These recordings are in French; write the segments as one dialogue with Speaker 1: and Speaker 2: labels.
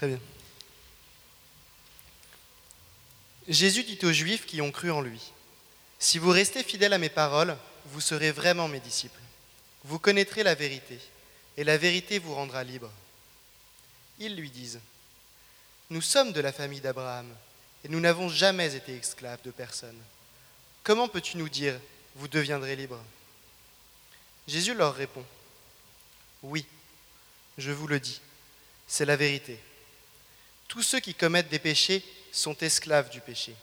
Speaker 1: Très bien. Jésus dit aux Juifs qui ont cru en lui, Si vous restez fidèles à mes paroles, vous serez vraiment mes disciples. Vous connaîtrez la vérité, et la vérité vous rendra libre. Ils lui disent, Nous sommes de la famille d'Abraham, et nous n'avons jamais été esclaves de personne. Comment peux-tu nous dire, vous deviendrez libres? Jésus leur répond, Oui, je vous le dis, c'est la vérité. Tous ceux qui commettent des péchés sont esclaves du péché.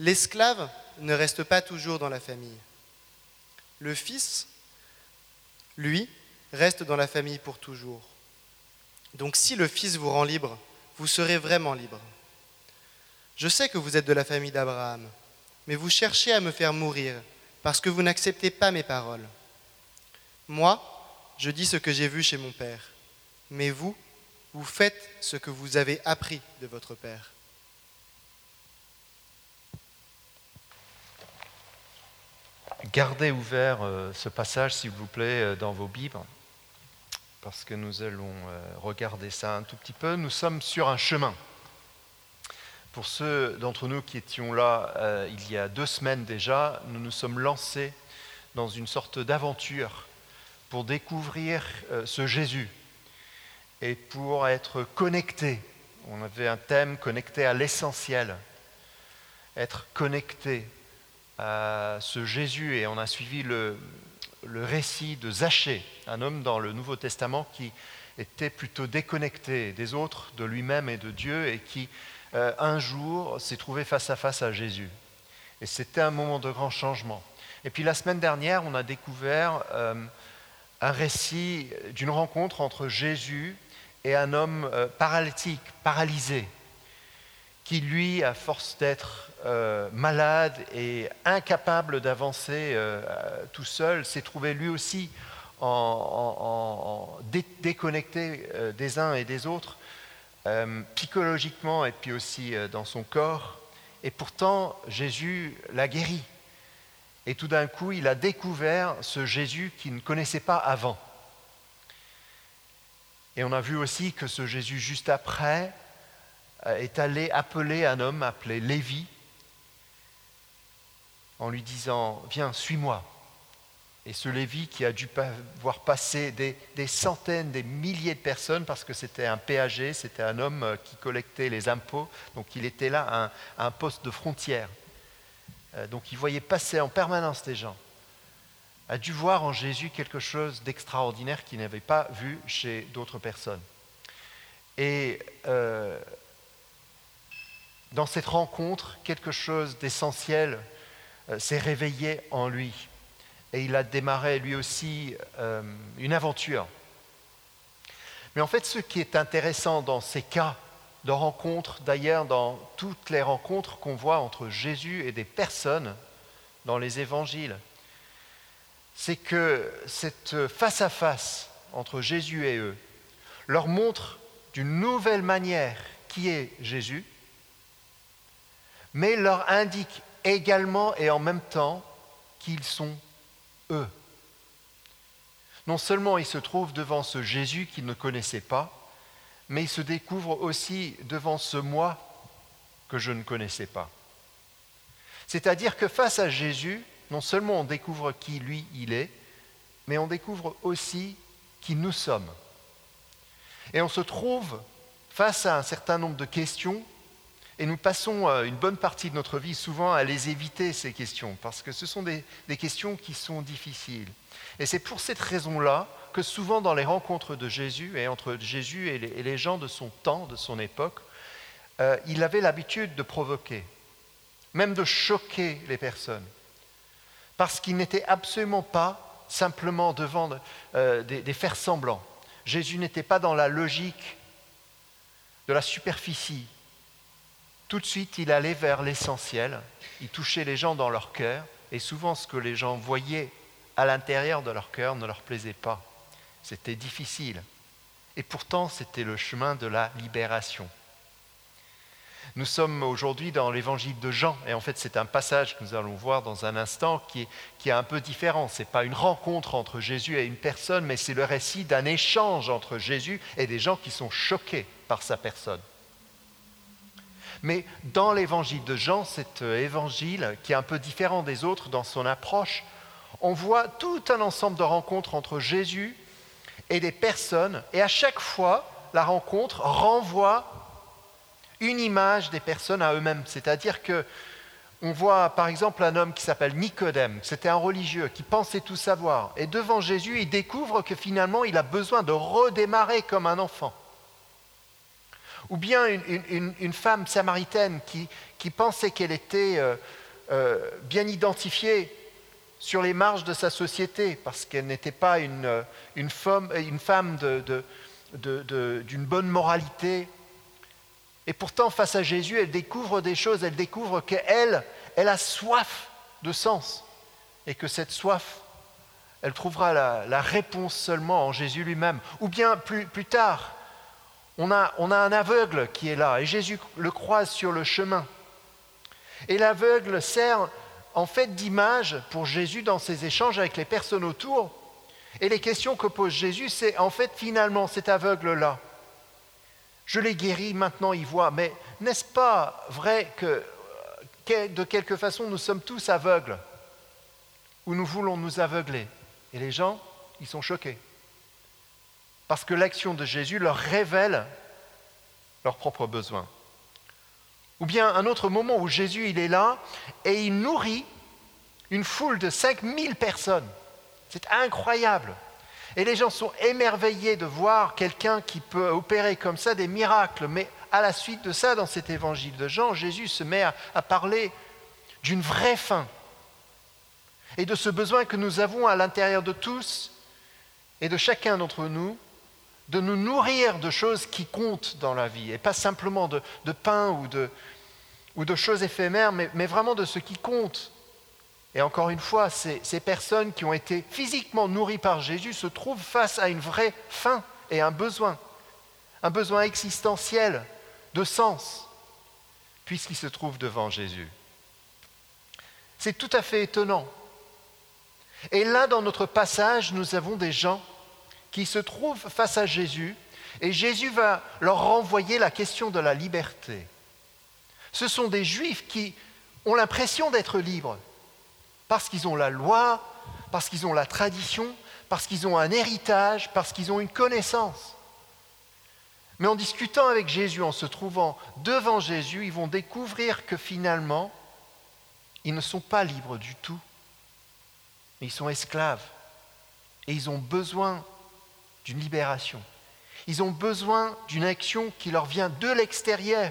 Speaker 1: L'esclave ne reste pas toujours dans la famille. Le Fils, lui, reste dans la famille pour toujours. Donc si le Fils vous rend libre, vous serez vraiment libre. Je sais que vous êtes de la famille d'Abraham, mais vous cherchez à me faire mourir parce que vous n'acceptez pas mes paroles. Moi, je dis ce que j'ai vu chez mon Père, mais vous, vous faites ce que vous avez appris de votre Père.
Speaker 2: Gardez ouvert euh, ce passage, s'il vous plaît, euh, dans vos Bibles, parce que nous allons euh, regarder ça un tout petit peu. Nous sommes sur un chemin. Pour ceux d'entre nous qui étions là il y a deux semaines déjà, nous nous sommes lancés dans une sorte d'aventure pour découvrir ce Jésus et pour être connectés. On avait un thème connecté à l'essentiel, être connecté à ce Jésus et on a suivi le, récit de Zachée, un homme dans le Nouveau Testament qui était plutôt déconnecté des autres, de lui-même et de Dieu et qui euh, un jour s'est trouvé face à face à Jésus. Et c'était un moment de grand changement. Et puis la semaine dernière, on a découvert euh, un récit d'une rencontre entre Jésus et un homme euh, paralytique, paralysé, qui lui, à force d'être euh, malade et incapable d'avancer euh, tout seul, s'est trouvé lui aussi déconnecté des uns et des autres, psychologiquement et puis aussi dans son corps. Et pourtant, Jésus l'a guéri. Et tout d'un coup, il a découvert ce Jésus qu'il ne connaissait pas avant. Et on a vu aussi que ce Jésus, juste après, est allé appeler un homme appelé Lévi, en lui disant, viens, suis-moi. Et ce Lévi qui a dû voir passer des, centaines, des milliers de personnes, parce que c'était un péager, c'était un homme euh, qui collectait les impôts, donc il était là à un, poste de frontière. Euh, donc il voyait passer en permanence des gens. A dû voir en Jésus quelque chose d'extraordinaire qu'il n'avait pas vu chez d'autres personnes. Et euh, dans cette rencontre, quelque chose d'essentiel euh, s'est réveillé en lui. Et il a démarré lui aussi euh, une aventure. Mais en fait, ce qui est intéressant dans ces cas de rencontres, d'ailleurs dans toutes les rencontres qu'on voit entre Jésus et des personnes dans les évangiles, c'est que cette face-à-face entre Jésus et eux leur montre d'une nouvelle manière qui est Jésus, mais leur indique également et en même temps qu'ils sont eux. Non seulement ils se trouvent devant ce Jésus qu'ils ne connaissaient pas, mais ils se découvrent aussi devant ce moi que je ne connaissais pas. C'est-à-dire que face à Jésus, non seulement on découvre qui lui il est, mais on découvre aussi qui nous sommes. Et on se trouve face à un certain nombre de questions et nous passons euh, une bonne partie de notre vie souvent à les éviter, ces questions, parce que ce sont des, questions qui sont difficiles. Et c'est pour cette raison-là que souvent dans les rencontres de Jésus et entre Jésus et les, gens de son temps, de son époque, euh, il avait l'habitude de provoquer, même de choquer les personnes, parce qu'il n'était absolument pas simplement devant euh, des, des faire semblants. Jésus n'était pas dans la logique de la superficie, tout de suite, il allait vers l'essentiel, il touchait les gens dans leur cœur, et souvent ce que les gens voyaient à l'intérieur de leur cœur ne leur plaisait pas. C'était difficile. Et pourtant, c'était le chemin de la libération. Nous sommes aujourd'hui dans l'évangile de Jean, et en fait c'est un passage que nous allons voir dans un instant qui est, qui est un peu différent. Ce n'est pas une rencontre entre Jésus et une personne, mais c'est le récit d'un échange entre Jésus et des gens qui sont choqués par sa personne. Mais dans l'évangile de Jean, cet évangile qui est un peu différent des autres dans son approche, on voit tout un ensemble de rencontres entre Jésus et des personnes, et à chaque fois, la rencontre renvoie une image des personnes à eux-mêmes. C'est-à-dire que on voit par exemple un homme qui s'appelle Nicodème, c'était un religieux qui pensait tout savoir, et devant Jésus, il découvre que finalement, il a besoin de redémarrer comme un enfant. Ou bien une, femme samaritaine qui, pensait qu'elle était euh, euh, bien identifiée sur les marges de sa société, parce qu'elle n'était pas une, femme, d'une bonne moralité. Et pourtant, face à Jésus, elle découvre des choses, elle découvre qu'elle, elle a soif de sens, et que cette soif, elle trouvera la, réponse seulement en Jésus lui-même. Ou bien plus, tard, on a, on a un aveugle qui est là, et Jésus le croise sur le chemin. Et l'aveugle sert en fait d'image pour Jésus dans ses échanges avec les personnes autour. Et les questions que pose Jésus, c'est en fait finalement cet aveugle-là. Je l'ai guéri, maintenant il voit. Mais n'est-ce pas vrai que de quelque façon nous sommes tous aveugles? Ou nous voulons nous aveugler? Et les gens, ils sont choqués. Parce que l'action de Jésus leur révèle leurs propres besoins. Ou bien un autre moment où Jésus, il est là et il nourrit une foule de 5000 personnes. C'est incroyable. Et les gens sont émerveillés de voir quelqu'un qui peut opérer comme ça des miracles. Mais à la suite de ça, dans cet évangile de Jean, Jésus se met à, parler d'une vraie faim et de ce besoin que nous avons à l'intérieur de tous et de chacun d'entre nous de nous nourrir de choses qui comptent dans la vie, et pas simplement de, pain ou de, ou de, choses éphémères, mais, vraiment de ce qui compte. Et encore une fois, ces, personnes qui ont été physiquement nourries par Jésus se trouvent face à une vraie faim et un besoin, un besoin existentiel de sens, puisqu'ils se trouvent devant Jésus. C'est tout à fait étonnant. Et là, dans notre passage, nous avons des gens qui se trouvent face à Jésus et Jésus va leur renvoyer la question de la liberté. Ce sont des juifs qui ont l'impression d'être libres parce qu'ils ont la loi, parce qu'ils ont la tradition, parce qu'ils ont un héritage, parce qu'ils ont une connaissance. Mais en discutant avec Jésus, en se trouvant devant Jésus, ils vont découvrir que finalement, ils ne sont pas libres du tout, ils sont esclaves. Et ils ont besoin d'une libération. Ils ont besoin d'une action qui leur vient de l'extérieur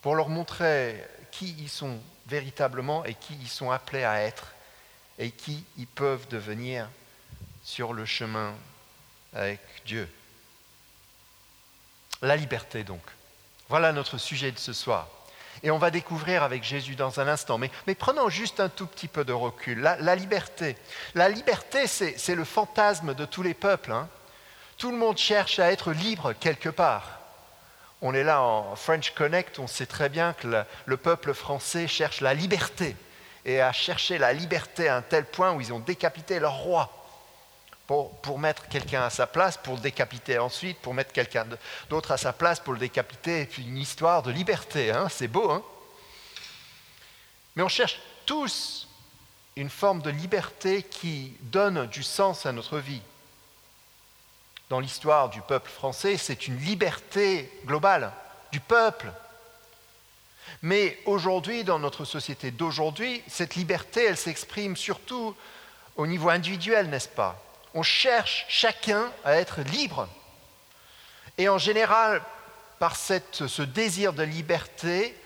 Speaker 2: pour leur montrer qui ils sont véritablement et qui ils sont appelés à être et qui ils peuvent devenir sur le chemin avec Dieu. La liberté donc. Voilà notre sujet de ce soir. Et on va découvrir avec Jésus dans un instant. Mais, prenons juste un tout petit peu de recul. La, liberté. La liberté, c'est le fantasme de tous les peuples. Hein. Tout le monde cherche à être libre quelque part. On est là en French Connect, on sait très bien que le peuple français cherche la liberté et a cherché la liberté à un tel point où ils ont décapité leur roi pour, mettre quelqu'un à sa place, pour le décapiter ensuite, pour mettre quelqu'un d'autre à sa place, pour le décapiter, et puis une histoire de liberté, hein, c'est beau. Hein Mais on cherche tous une forme de liberté qui donne du sens à notre vie. Dans l'histoire du peuple français, c'est une liberté globale du peuple. Mais aujourd'hui, dans notre société d'aujourd'hui, cette liberté, elle s'exprime surtout au niveau individuel, n'est-ce pas? On cherche chacun à être libre. Et en général, par ce désir de liberté,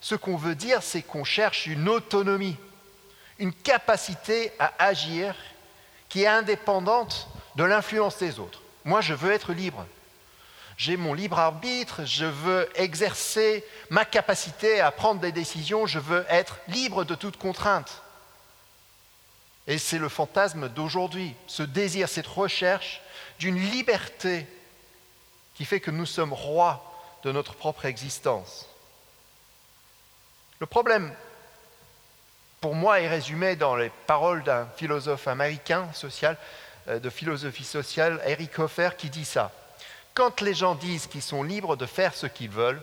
Speaker 2: ce qu'on veut dire, c'est qu'on cherche une autonomie, une capacité à agir qui est indépendante de l'influence des autres. Moi, je veux être libre. J'ai mon libre arbitre, je veux exercer ma capacité à prendre des décisions, je veux être libre de toute contrainte. Et c'est le fantasme d'aujourd'hui, ce désir, cette recherche d'une liberté qui fait que nous sommes rois de notre propre existence. Le problème, pour moi, est résumé dans les paroles d'un philosophe américain social, de philosophie sociale, Eric Hoffer, qui dit ça. Quand les gens disent qu'ils sont libres de faire ce qu'ils veulent,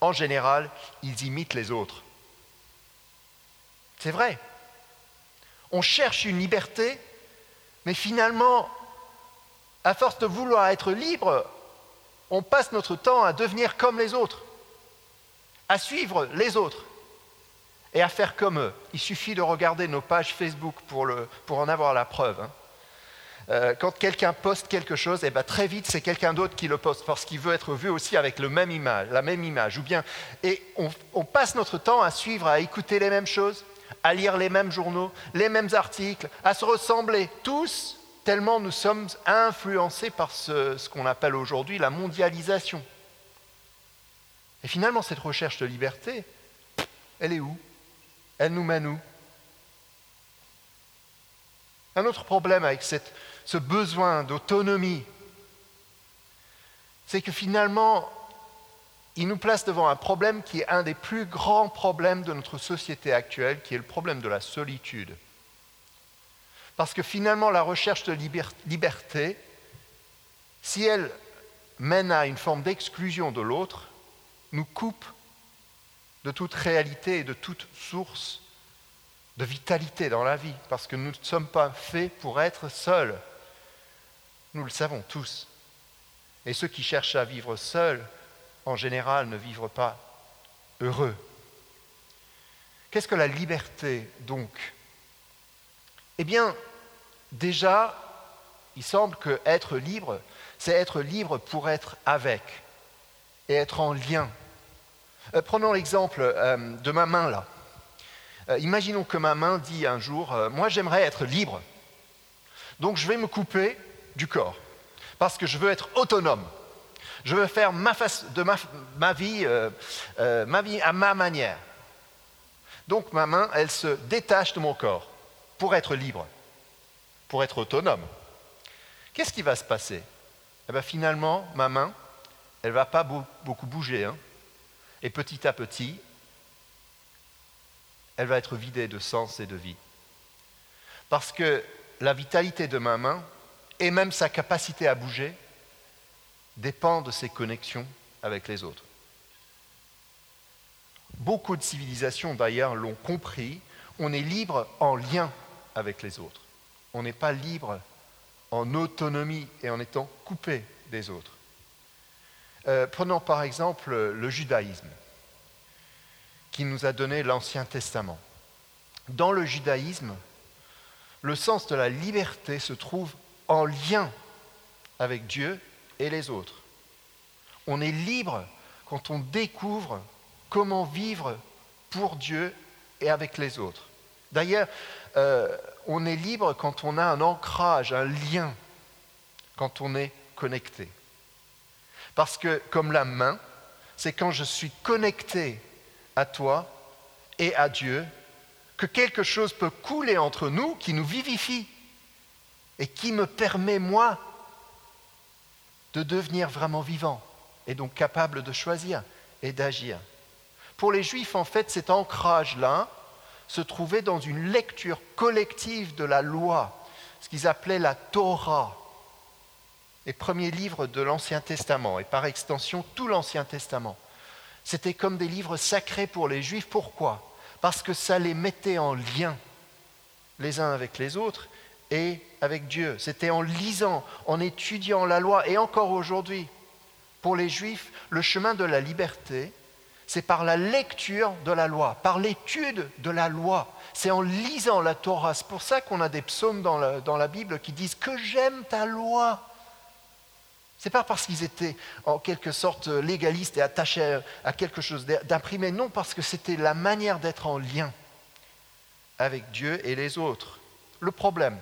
Speaker 2: en général, ils imitent les autres. C'est vrai. On cherche une liberté, mais finalement, à force de vouloir être libre, on passe notre temps à devenir comme les autres, à suivre les autres et à faire comme eux. Il suffit de regarder nos pages Facebook pour, en avoir la preuve. Hein. Euh, quand quelqu'un poste quelque chose, eh ben, très vite c'est quelqu'un d'autre qui le poste parce qu'il veut être vu aussi avec le même image, la même image. Ou bien, et on passe notre temps à suivre, à écouter les mêmes choses, à lire les mêmes journaux, les mêmes articles, à se ressembler tous, tellement nous sommes influencés par ce, qu'on appelle aujourd'hui la mondialisation. Et finalement, cette recherche de liberté, elle est où? Elle nous mène où? Un autre problème avec ce besoin d'autonomie, c'est que finalement, il nous place devant un problème qui est un des plus grands problèmes de notre société actuelle, qui est le problème de la solitude. Parce que finalement, la recherche de liberté, si elle mène à une forme d'exclusion de l'autre, nous coupe de toute réalité et de toute source de vitalité dans la vie, parce que nous ne sommes pas faits pour être seuls. Nous le savons tous. Et ceux qui cherchent à vivre seuls en général, ne vivre pas heureux. Qu'est-ce que la liberté, donc? Eh bien, déjà, il semble que être libre, c'est être libre pour être avec et être en lien. Euh, prenons l'exemple euh, de ma main là. Euh, imaginons que ma main dit un jour, moi j'aimerais être libre, donc je vais me couper du corps, parce que je veux être autonome. Je veux faire ma, de ma, vie, euh, euh, ma vie à ma manière. Donc ma main, elle se détache de mon corps pour être libre, pour être autonome. Qu'est-ce qui va se passer? Eh bien, Finalement, ma main, elle ne va pas beaucoup bouger. Hein. et petit à petit, elle va être vidée de sens et de vie. Parce que la vitalité de ma main, et même sa capacité à bouger, dépend de ses connexions avec les autres. Beaucoup de civilisations d'ailleurs l'ont compris, on est libre en lien avec les autres. On n'est pas libre en autonomie et en étant coupé des autres. Euh, prenons par exemple le judaïsme, qui nous a donné l'Ancien Testament. Dans le judaïsme, le sens de la liberté se trouve en lien avec Dieu et les autres. On est libre quand on découvre comment vivre pour Dieu et avec les autres. D'ailleurs, euh, on est libre quand on a un ancrage, un lien, quand on est connecté. Parce que comme la main, c'est quand je suis connecté à toi et à Dieu que quelque chose peut couler entre nous qui nous vivifie et qui me permet, moi, de devenir vraiment vivant et donc capable de choisir et d'agir. Pour les Juifs, en fait, cet ancrage-là se trouvait dans une lecture collective de la loi, ce qu'ils appelaient la Torah, les premiers livres de l'Ancien Testament, et par extension tout l'Ancien Testament. C'était comme des livres sacrés pour les Juifs. Pourquoi? Parce que ça les mettait en lien les uns avec les autres et avec Dieu. C'était en lisant, en étudiant la loi, et encore aujourd'hui, pour les Juifs, le chemin de la liberté, c'est par la lecture de la loi, par l'étude de la loi. C'est en lisant la Torah. C'est pour ça qu'on a des psaumes dans la, Bible qui disent que j'aime ta loi. C'est pas parce qu'ils étaient en quelque sorte légalistes et attachés à quelque chose d'imprimé, non, parce que c'était la manière d'être en lien avec Dieu et les autres. Le problème,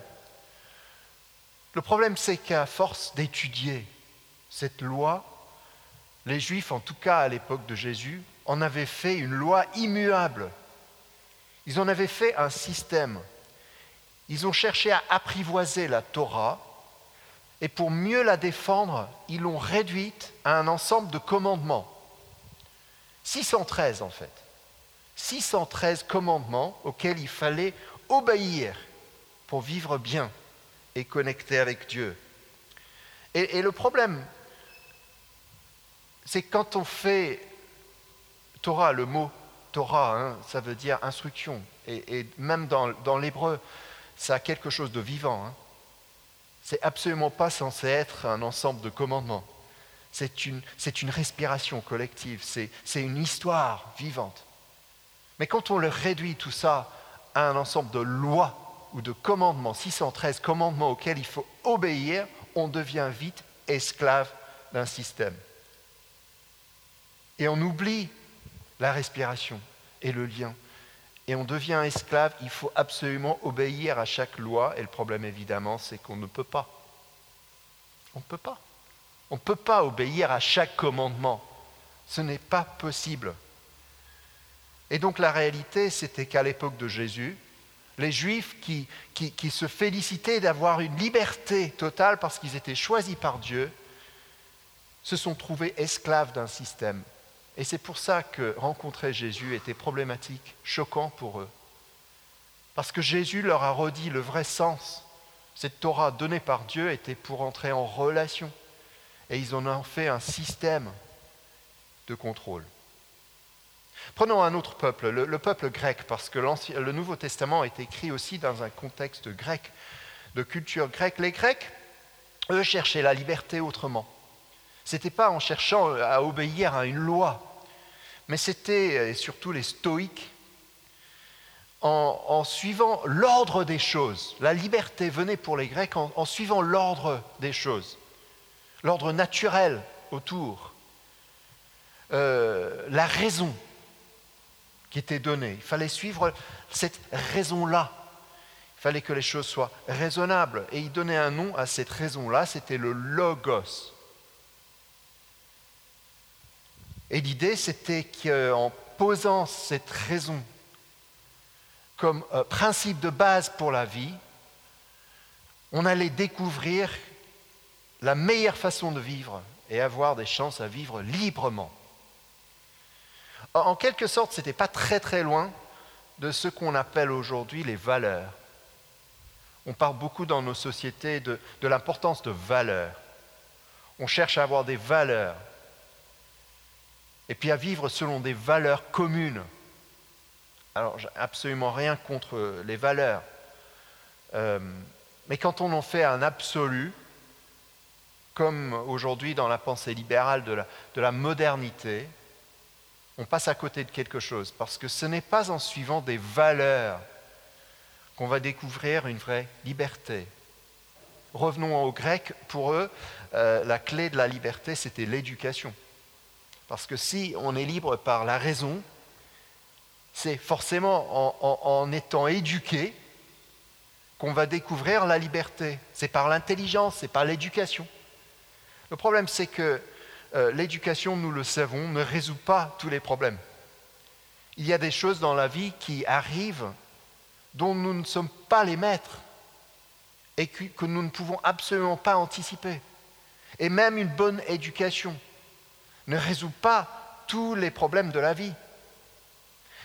Speaker 2: le problème, c'est qu'à force d'étudier cette loi, les Juifs, en tout cas à l'époque de Jésus, en avaient fait une loi immuable. Ils en avaient fait un système. Ils ont cherché à apprivoiser la Torah et pour mieux la défendre, ils l'ont réduite à un ensemble de commandements. 613 en fait. 613 commandements auxquels il fallait obéir pour vivre bien et connecter avec Dieu. Et, le problème, c'est quand on fait Torah, le mot Torah, hein, ça veut dire instruction, et, même dans, l'hébreu, ça a quelque chose de vivant. Hein. C'est absolument pas censé être un ensemble de commandements. C'est une, une, respiration collective, c'est une histoire vivante. Mais quand on le réduit tout ça à un ensemble de lois ou de commandements, 613 commandements auxquels il faut obéir, on devient vite esclave d'un système. Et on oublie la respiration et le lien. Et on devient esclave, il faut absolument obéir à chaque loi. Et le problème, évidemment, c'est qu'on ne peut pas. On ne peut pas. On ne peut pas obéir à chaque commandement. Ce n'est pas possible. Et donc la réalité, c'était qu'à l'époque de Jésus, les Juifs qui, se félicitaient d'avoir une liberté totale parce qu'ils étaient choisis par Dieu, se sont trouvés esclaves d'un système. Et c'est pour ça que rencontrer Jésus était problématique, choquant pour eux. Parce que Jésus leur a redit le vrai sens. Cette Torah donnée par Dieu était pour entrer en relation. Et ils en ont fait un système de contrôle. Prenons un autre peuple, le, peuple grec, parce que le Nouveau Testament est écrit aussi dans un contexte grec, de culture grecque. Les Grecs, eux, cherchaient la liberté autrement. Ce n'était pas en cherchant à obéir à une loi, mais c'était, et surtout les stoïques, en, suivant l'ordre des choses. La liberté venait pour les Grecs en suivant l'ordre des choses, l'ordre naturel autour, euh, la raison qui était donnée. Il fallait suivre cette raison-là. Il fallait que les choses soient raisonnables. Et il donnait un nom à cette raison-là, c'était le logos. Et l'idée, c'était qu'en posant cette raison comme euh, principe de base pour la vie, on allait découvrir la meilleure façon de vivre et avoir des chances à vivre librement. En quelque sorte, ce n'était pas très très loin de ce qu'on appelle aujourd'hui les valeurs. On parle beaucoup dans nos sociétés de, l'importance de valeurs. On cherche à avoir des valeurs et puis à vivre selon des valeurs communes. Alors, j'ai absolument rien contre les valeurs. Euh, mais quand on en fait un absolu, comme aujourd'hui dans la pensée libérale de la modernité, on passe à côté de quelque chose, parce que ce n'est pas en suivant des valeurs qu'on va découvrir une vraie liberté. Revenons aux Grecs, pour eux, euh, la clé de la liberté, c'était l'éducation. Parce que si on est libre par la raison, c'est forcément en, en étant éduqué qu'on va découvrir la liberté. C'est par l'intelligence, c'est par l'éducation. Le problème, c'est que euh, l'éducation, nous le savons, ne résout pas tous les problèmes. Il y a des choses dans la vie qui arrivent dont nous ne sommes pas les maîtres et que nous ne pouvons absolument pas anticiper. Et même une bonne éducation ne résout pas tous les problèmes de la vie.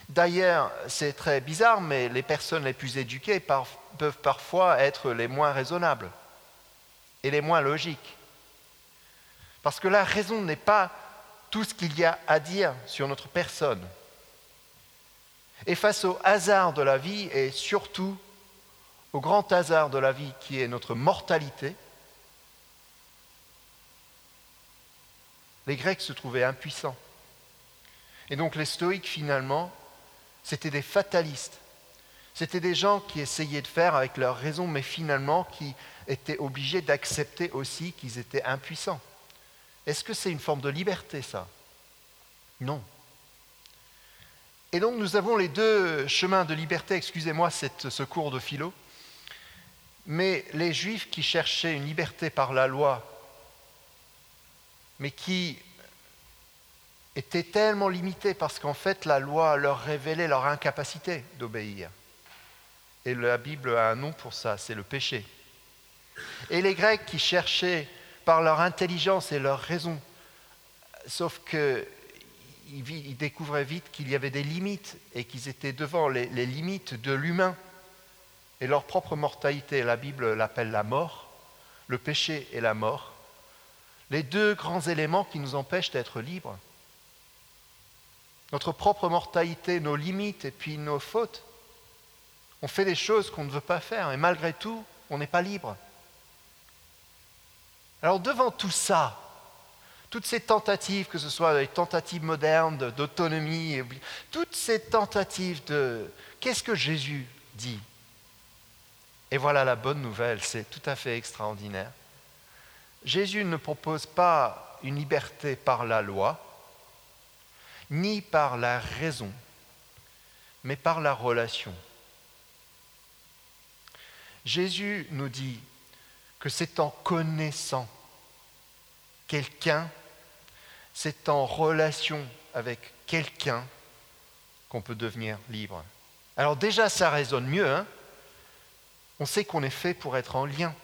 Speaker 2: D'ailleurs, c'est très bizarre, mais les personnes les plus éduquées peuvent parfois être les moins raisonnables et les moins logiques. Parce que la raison n'est pas tout ce qu'il y a à dire sur notre personne. Et face au hasard de la vie, et surtout au grand hasard de la vie qui est notre mortalité, les Grecs se trouvaient impuissants. Et donc les stoïques, finalement, c'était des fatalistes. C'était des gens qui essayaient de faire avec leur raison, mais finalement qui étaient obligés d'accepter aussi qu'ils étaient impuissants. Est-ce que c'est une forme de liberté, ça? Non. Et donc nous avons les deux chemins de liberté, excusez-moi ce cours de philo, mais les juifs qui cherchaient une liberté par la loi, mais qui étaient tellement limités parce qu'en fait la loi leur révélait leur incapacité d'obéir. Et la Bible a un nom pour ça, c'est le péché. Et les Grecs qui cherchaient par leur intelligence et leur raison. Sauf qu'il ils, découvraient vite qu'il y avait des limites et qu'ils étaient devant les, les limites de l'humain et leur propre mortalité. La Bible l'appelle la mort, le péché et la mort. Les deux grands éléments qui nous empêchent d'être libres. Notre propre mortalité, nos limites et puis nos fautes. On fait des choses qu'on ne veut pas faire et malgré tout, on n'est pas libre. Alors devant tout ça, toutes ces tentatives, que ce soit les tentatives modernes d'autonomie, toutes ces tentatives de qu'est-ce que Jésus dit? Et voilà la bonne nouvelle, c'est tout à fait extraordinaire. Jésus ne propose pas une liberté par la loi, ni par la raison, mais par la relation. Jésus nous dit que c'est en connaissant quelqu'un, c'est en relation avec quelqu'un qu'on peut devenir libre. Alors déjà, ça résonne mieux. Hein on sait qu'on est fait pour être en lien,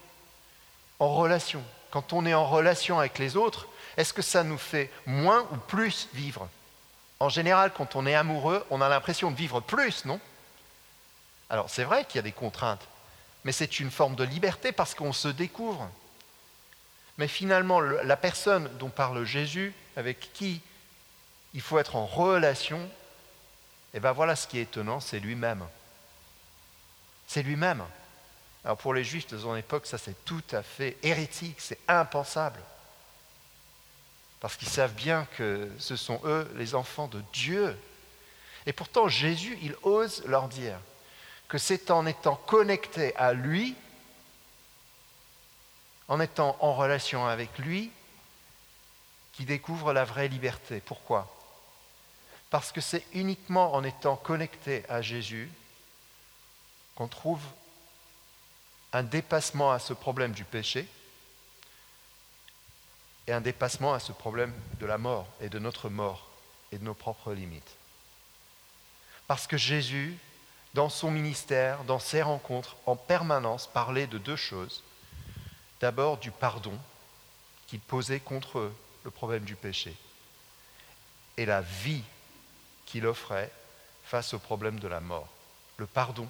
Speaker 2: en relation. Quand on est en relation avec les autres, est-ce que ça nous fait moins ou plus vivre? En général, quand on est amoureux, on a l'impression de vivre plus, non? Alors c'est vrai qu'il y a des contraintes, mais c'est une forme de liberté parce qu'on se découvre. Mais finalement, la personne dont parle Jésus, avec qui il faut être en relation, et eh bien voilà ce qui est étonnant, c'est lui-même. C'est lui-même. Alors pour les juifs de son époque, ça c'est tout à fait hérétique, c'est impensable. Parce qu'ils savent bien que ce sont eux les enfants de Dieu. Et pourtant Jésus, il ose leur dire, que c'est en étant connecté à lui, en étant en relation avec lui, qu'il découvre la vraie liberté. Pourquoi? Parce que c'est uniquement en étant connecté à Jésus qu'on trouve un dépassement à ce problème du péché et un dépassement à ce problème de la mort et de notre mort et de nos propres limites. Parce que Jésus dans son ministère, dans ses rencontres, en permanence parlait de deux choses. D'abord du pardon qu'il posait contre le problème du péché et la vie qu'il offrait face au problème de la mort. Le pardon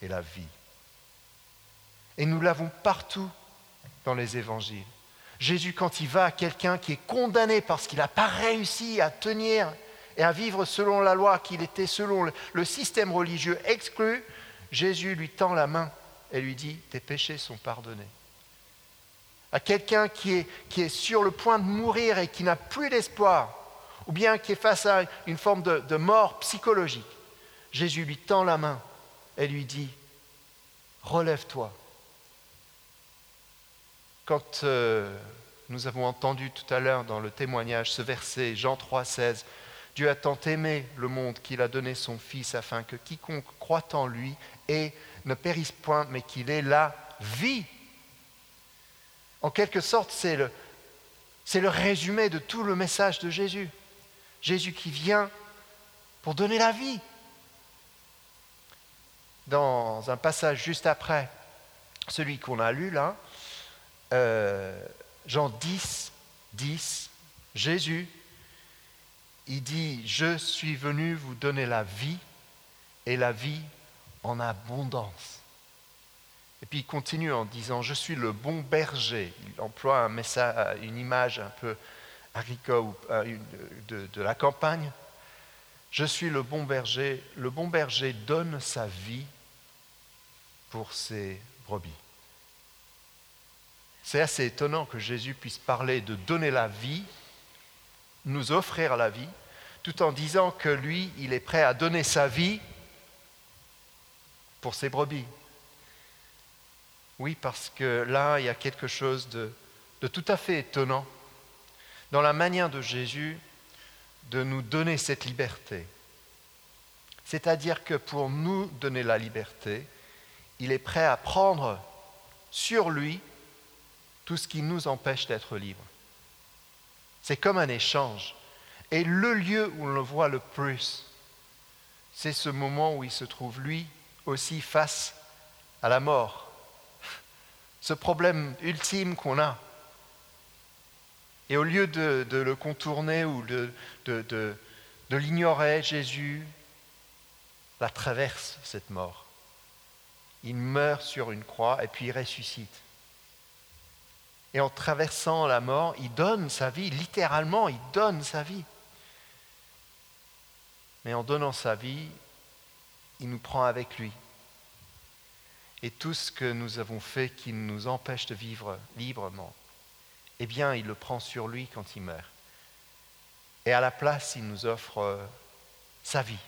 Speaker 2: et la vie. Et nous l'avons partout dans les évangiles. Jésus, quand il va à quelqu'un qui est condamné parce qu'il n'a pas réussi à tenir et à vivre selon la loi, qu'il était selon le système religieux exclu, Jésus lui tend la main et lui dit, tes péchés sont pardonnés. À quelqu'un qui est, qui est sur le point de mourir et qui n'a plus d'espoir, ou bien qui est face à une forme de, mort psychologique, Jésus lui tend la main et lui dit, relève-toi. Quand euh, nous avons entendu tout à l'heure dans le témoignage ce verset, Jean 3, 16, Dieu a tant aimé le monde qu'il a donné son Fils afin que quiconque croit en lui et ne périsse point, mais qu'il ait la vie. En quelque sorte, c'est le, résumé de tout le message de Jésus. Jésus qui vient pour donner la vie. Dans un passage juste après, celui qu'on a lu là, euh, Jean 10, 10, Jésus il dit, je suis venu vous donner la vie et la vie en abondance. Et puis il continue en disant, je suis le bon berger. Il emploie une image un peu agricole euh, de, de la campagne. Je suis le bon berger. Le bon berger donne sa vie pour ses brebis. C'est assez étonnant que Jésus puisse parler de donner la vie nous offrir la vie, tout en disant que lui, il est prêt à donner sa vie pour ses brebis. Oui, parce que là, il y a quelque chose de, tout à fait étonnant dans la manière de Jésus de nous donner cette liberté. C'est-à-dire que pour nous donner la liberté, il est prêt à prendre sur lui tout ce qui nous empêche d'être libres. C'est comme un échange. Et le lieu où on le voit le plus, c'est ce moment où il se trouve lui aussi face à la mort. Ce problème ultime qu'on a. Et au lieu de, le contourner ou de, l'ignorer, Jésus la traverse, cette mort. Il meurt sur une croix et puis il ressuscite. Et en traversant la mort, il donne sa vie, littéralement, il donne sa vie. Mais en donnant sa vie, il nous prend avec lui. Et tout ce que nous avons fait qui nous empêche de vivre librement, eh bien, il le prend sur lui quand il meurt. Et à la place, il nous offre euh, sa vie.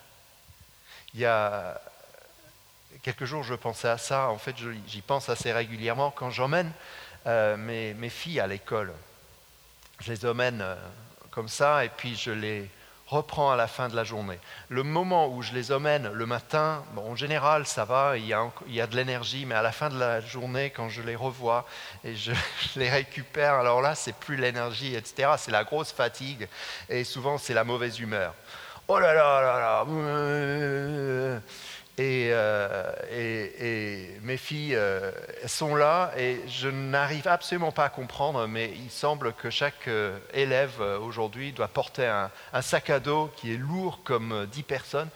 Speaker 2: Il y a quelques jours, je pensais à ça. En fait, j'y pense assez régulièrement quand j'emmène euh, mes, filles à l'école. Je les emmène euh, comme ça et puis je les reprends à la fin de la journée. Le moment où je les emmène le matin, bon, en général, ça va, il y a, il y a de l'énergie, mais à la fin de la journée, quand je les revois et je, les récupère, alors là, c'est plus l'énergie, etc. C'est la grosse fatigue et souvent, c'est la mauvaise humeur. Oh là là là là euh, et, mes filles euh, sont là et je n'arrive absolument pas à comprendre, mais il semble que chaque euh, élève aujourd'hui doit porter un, sac à dos qui est lourd comme 10 personnes.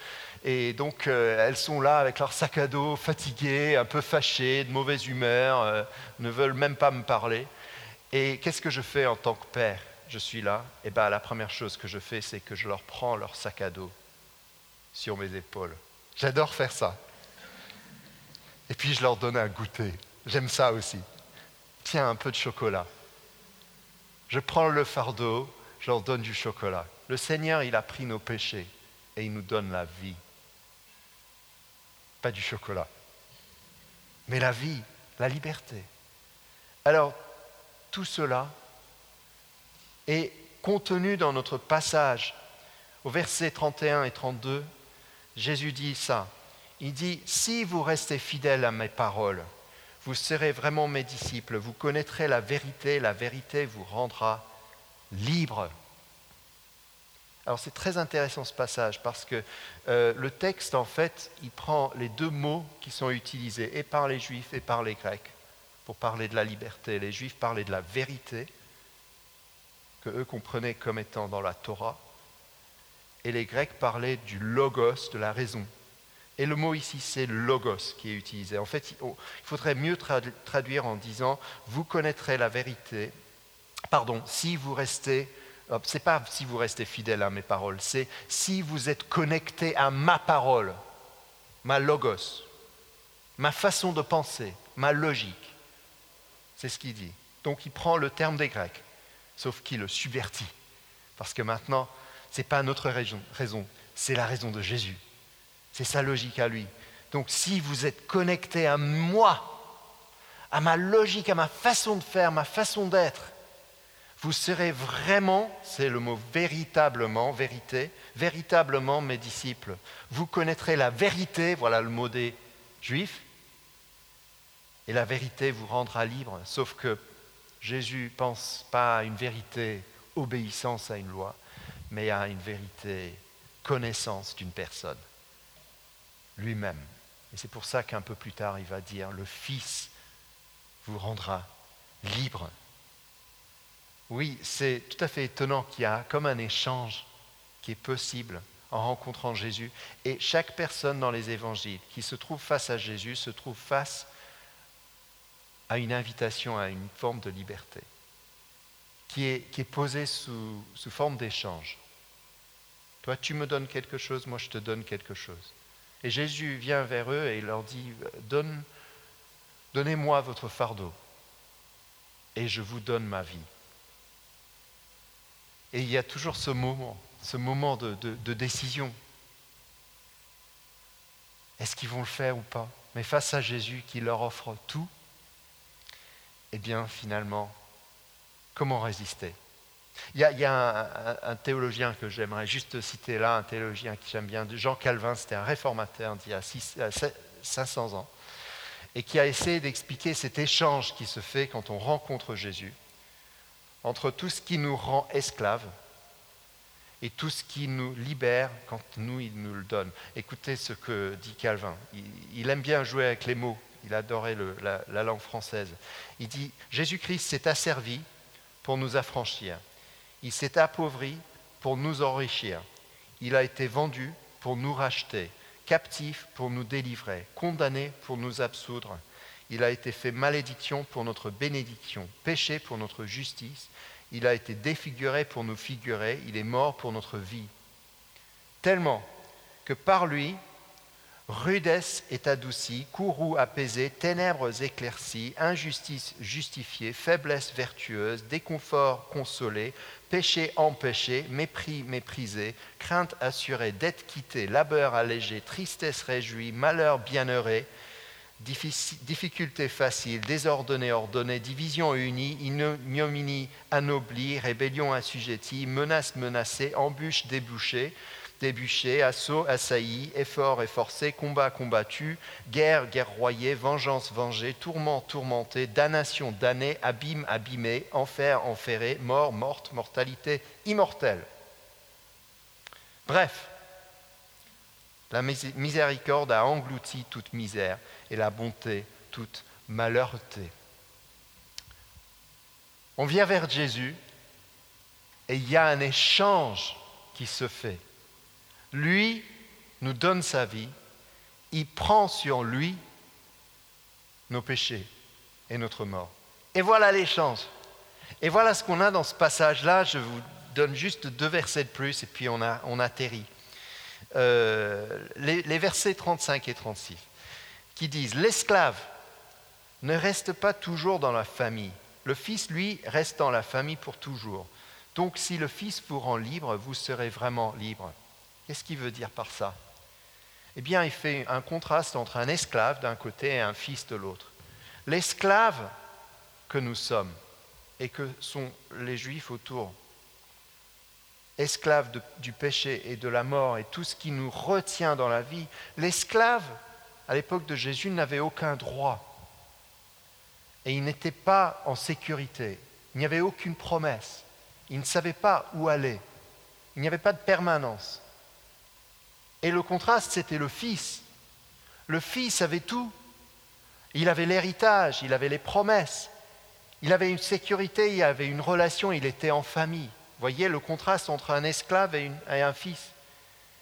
Speaker 2: Et donc elles sont là avec leur sac à dos, fatiguées, un peu fâchées, de mauvaise humeur, ne veulent même pas me parler. Et qu'est-ce que je fais en tant que père? Je suis là. Et bien la première chose que je fais, c'est que je leur prends leur sac à dos sur mes épaules J'adore faire ça. Et puis je leur donne un goûter. J'aime ça aussi. Tiens, un peu de chocolat. Je prends le fardeau, je leur donne du chocolat. Le Seigneur, il a pris nos péchés et il nous donne la vie. Pas du chocolat, mais la vie, la liberté. Alors, tout cela est contenu dans notre passage au verset 31 et 32 Jésus dit ça. Il dit, si vous restez fidèles à mes paroles, vous serez vraiment mes disciples, vous connaîtrez la vérité, la vérité vous rendra libre. Alors c'est très intéressant ce passage parce que euh, le texte, en fait, il prend les deux mots qui sont utilisés, et par les juifs et par les grecs, pour parler de la liberté. Les juifs parlaient de la vérité, que eux comprenaient comme étant dans la Torah, et les Grecs parlaient du logos, de la raison. Et le mot ici, c'est logos qui est utilisé. En fait, il faudrait mieux traduire en disant vous connaîtrez la vérité. Pardon, si vous restez, c'est pas si vous restez fidèle à mes paroles, c'est si vous êtes connecté à ma parole, ma logos, ma façon de penser, ma logique. C'est ce qu'il dit. Donc il prend le terme des Grecs, sauf qu'il le subvertit. Parce que maintenant, ce n'est pas notre raison, c'est la raison de Jésus. C'est sa logique à lui. Donc si vous êtes connecté à moi, à ma logique, à ma façon de faire, ma façon d'être, vous serez vraiment, c'est le mot véritablement, vérité, véritablement mes disciples. Vous connaîtrez la vérité, voilà le mot des juifs, et la vérité vous rendra libre. Sauf que Jésus pense pas à une vérité obéissance à une loi, mais à une vérité, connaissance d'une personne, lui-même. Et c'est pour ça qu'un peu plus tard, il va dire, le Fils vous rendra libre. Oui, c'est tout à fait étonnant qu'il y a comme un échange qui est possible en rencontrant Jésus. Et chaque personne dans les évangiles qui se trouve face à Jésus se trouve face à une invitation à une forme de liberté qui est, posée sous forme d'échange. Toi, tu me donnes quelque chose, moi je te donne quelque chose. Et Jésus vient vers eux et il leur dit, donne, donnez-moi votre fardeau et je vous donne ma vie. Et il y a toujours ce moment, ce moment de décision. Est-ce qu'ils vont le faire ou pas? Mais face à Jésus qui leur offre tout, eh bien finalement, comment résister? Il y a, un, théologien que j'aimerais juste citer là, un théologien que j'aime bien, Jean Calvin, c'était un réformateur d'il y a 500 ans, et qui a essayé d'expliquer cet échange qui se fait quand on rencontre Jésus, entre tout ce qui nous rend esclaves et tout ce qui nous libère quand nous, il nous le donne. Écoutez ce que dit Calvin. Il, aime bien jouer avec les mots, il adorait la langue française. Il dit, Jésus-Christ s'est asservi pour nous affranchir. Il s'est appauvri pour nous enrichir. Il a été vendu pour nous racheter, captif pour nous délivrer, condamné pour nous absoudre. Il a été fait malédiction pour notre bénédiction, péché pour notre justice. Il a été défiguré pour nous figurer. Il est mort pour notre vie. Tellement que par lui, rudesse est adoucie, courroux apaisé, ténèbres éclaircies, injustice justifiée, faiblesse vertueuse, déconfort consolé, péché empêché, mépris méprisé, crainte assurée, dette quittée, labeur allégé, tristesse réjouie, malheur bienheuré, difficulté facile, désordonnée ordonnée, division unie, ignominie anoblie, rébellion assujettie, menace menacée, embûche débouchée, débûché, assaut, assailli, effort efforcé, combat combattu, guerre guerroyée, vengeance vengée, tourment tourmenté, damnation damnée, abîme abîmé, enfer enferré, mort morte, mortalité immortelle. Bref, la miséricorde a englouti toute misère et la bonté toute malheureté. On vient vers Jésus et il y a un échange qui se fait lui nous donne sa vie, il prend sur lui nos péchés et notre mort. Et voilà l'échange. Et voilà ce qu'on a dans ce passage-là. Je vous donne juste deux versets de plus et puis on, atterrit. Euh, les, les versets 35 et 36 qui disent, l'esclave ne reste pas toujours dans la famille. Le Fils, lui, reste dans la famille pour toujours. Donc si le Fils vous rend libre, vous serez vraiment libre. Qu'est-ce qu'il veut dire par ça? Eh bien, il fait un contraste entre un esclave d'un côté et un fils de l'autre. L'esclave que nous sommes et que sont les juifs autour, esclaves du péché et de la mort et tout ce qui nous retient dans la vie, l'esclave, à l'époque de Jésus, n'avait aucun droit. Et il n'était pas en sécurité. Il n'y avait aucune promesse. Il ne savait pas où aller. Il n'y avait pas de permanence. Et le contraste, c'était le fils. Le fils avait tout. Il avait l'héritage, il avait les promesses, il avait une sécurité, il avait une relation, il était en famille. Voyez le contraste entre un esclave et, un fils.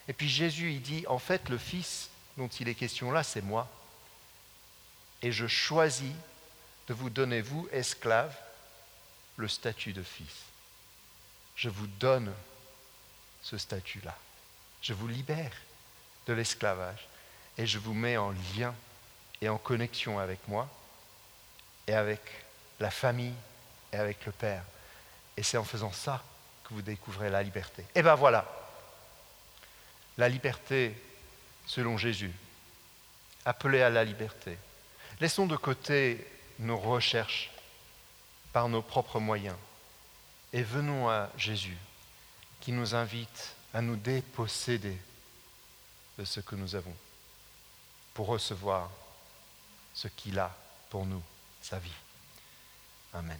Speaker 2: Et puis Jésus, il dit, en fait, le fils dont il est question là, c'est moi. Et je choisis de vous donner, vous, esclaves, le statut de fils. Je vous donne ce statut-là. Je vous libère de l'esclavage. Et je vous mets en lien et en connexion avec moi et avec la famille et avec le Père. Et c'est en faisant ça que vous découvrez la liberté. Et ben voilà, la liberté selon Jésus, appelée à la liberté. Laissons de côté nos recherches par nos propres moyens et venons à Jésus qui nous invite à nous déposséder de ce que nous avons pour recevoir ce qu'il a pour nous, sa vie. Amen.